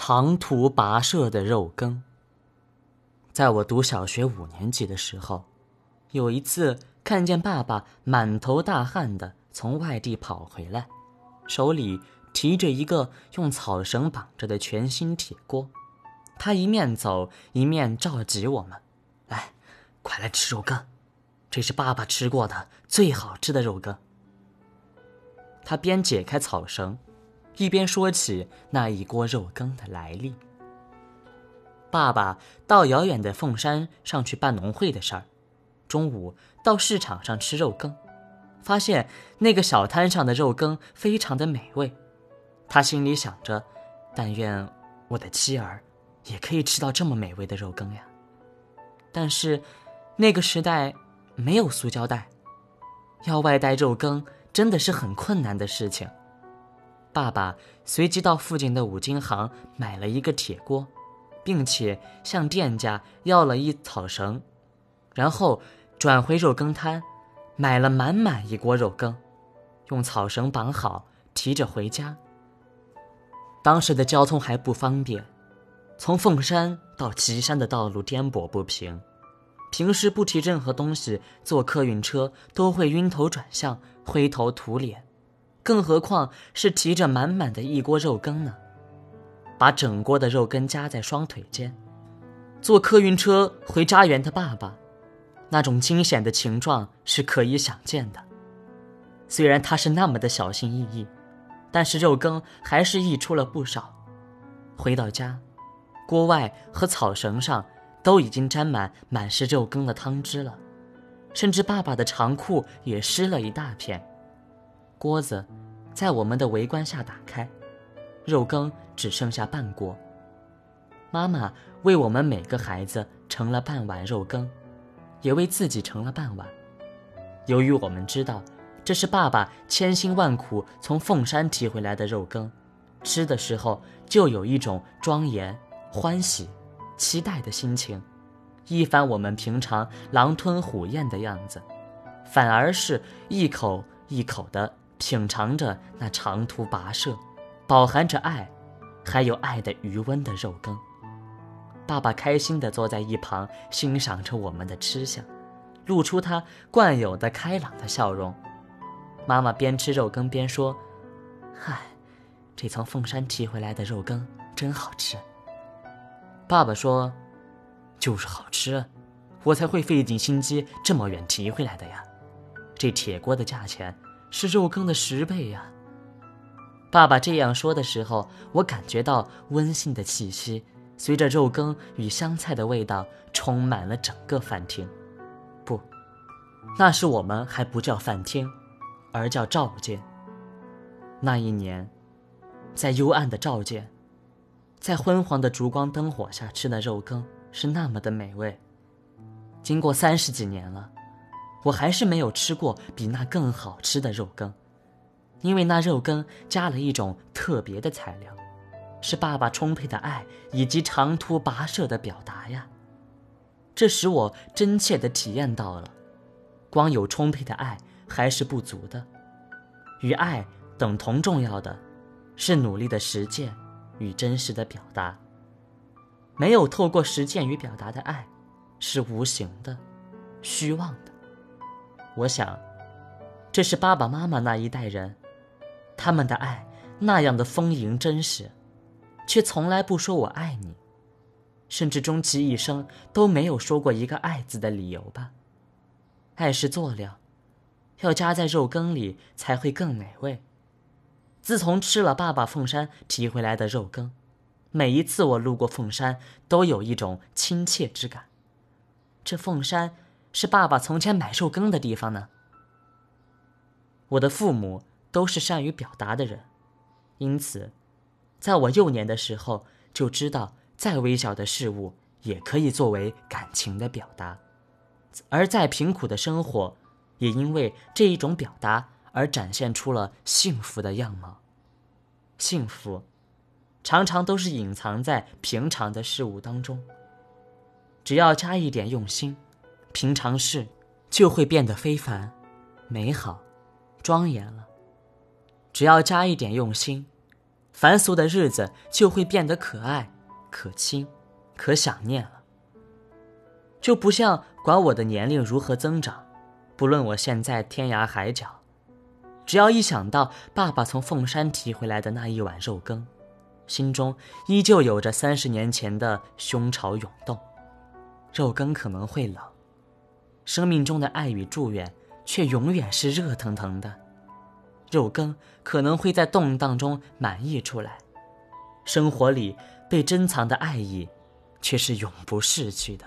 长途跋涉的肉羹。在我读小学五年级的时候，有一次看见爸爸满头大汗的从外地跑回来，手里提着一个用草绳绑着的全新铁锅，他一面走一面召集我们：“来，快来吃肉羹，这是爸爸吃过的最好吃的肉羹。”他边解开草绳。一边说起那一锅肉羹的来历。爸爸到遥远的凤山上去办农会的事儿，中午到市场上吃肉羹，发现那个小摊上的肉羹非常的美味，他心里想着，但愿我的妻儿也可以吃到这么美味的肉羹呀。但是，那个时代没有塑胶袋，要外带肉羹真的是很困难的事情。爸爸随即到附近的五金行买了一个铁锅，并且向店家要了一草绳，然后转回肉羹摊，买了满满一锅肉羹，用草绳绑好，提着回家。当时的交通还不方便，从凤山到岐山的道路颠簸不平，平时不提任何东西坐客运车都会晕头转向、灰头土脸。更何况是提着满满的一锅肉羹呢？把整锅的肉羹夹在双腿间，坐客运车回家园的爸爸，那种惊险的情状是可以想见的。虽然他是那么的小心翼翼，但是肉羹还是溢出了不少。回到家，锅外和草绳上都已经沾满满是肉羹的汤汁了，甚至爸爸的长裤也湿了一大片。锅子在我们的围观下打开，肉羹只剩下半锅。妈妈为我们每个孩子盛了半碗肉羹，也为自己盛了半碗。由于我们知道这是爸爸千辛万苦从凤山提回来的肉羹，吃的时候就有一种庄严、欢喜、期待的心情，一反我们平常狼吞虎咽的样子，反而是一口一口的。品尝着那长途跋涉、饱含着爱，还有爱的余温的肉羹，爸爸开心地坐在一旁欣赏着我们的吃相，露出他惯有的开朗的笑容。妈妈边吃肉羹边说：“嗨，这从凤山提回来的肉羹真好吃。”爸爸说：“就是好吃，我才会费尽心机这么远提回来的呀。这铁锅的价钱。”是肉羹的十倍呀！爸爸这样说的时候，我感觉到温馨的气息，随着肉羹与香菜的味道充满了整个饭厅。不，那时我们还不叫饭厅，而叫照见。那一年，在幽暗的照见，在昏黄的烛光灯火下吃的肉羹是那么的美味。经过三十几年了。我还是没有吃过比那更好吃的肉羹，因为那肉羹加了一种特别的材料，是爸爸充沛的爱以及长途跋涉的表达呀。这使我真切地体验到了，光有充沛的爱还是不足的，与爱等同重要的，是努力的实践与真实的表达。没有透过实践与表达的爱，是无形的、虚妄的。我想，这是爸爸妈妈那一代人，他们的爱那样的丰盈真实，却从来不说我爱你，甚至终其一生都没有说过一个爱字的理由吧。爱是佐料，要加在肉羹里才会更美味。自从吃了爸爸凤山提回来的肉羹，每一次我路过凤山，都有一种亲切之感。这凤山。是爸爸从前买肉羹的地方呢。我的父母都是善于表达的人，因此，在我幼年的时候就知道，再微小的事物也可以作为感情的表达，而再贫苦的生活，也因为这一种表达而展现出了幸福的样貌。幸福，常常都是隐藏在平常的事物当中，只要加一点用心。平常事就会变得非凡、美好、庄严了。只要加一点用心，凡俗的日子就会变得可爱、可亲、可想念了。就不像管我的年龄如何增长，不论我现在天涯海角，只要一想到爸爸从凤山提回来的那一碗肉羹，心中依旧有着三十年前的胸潮涌动。肉羹可能会冷，生命中的爱与祝愿却永远是热腾腾的。肉羹可能会在动荡中满溢出来，生活里被珍藏的爱意，却是永不逝去的。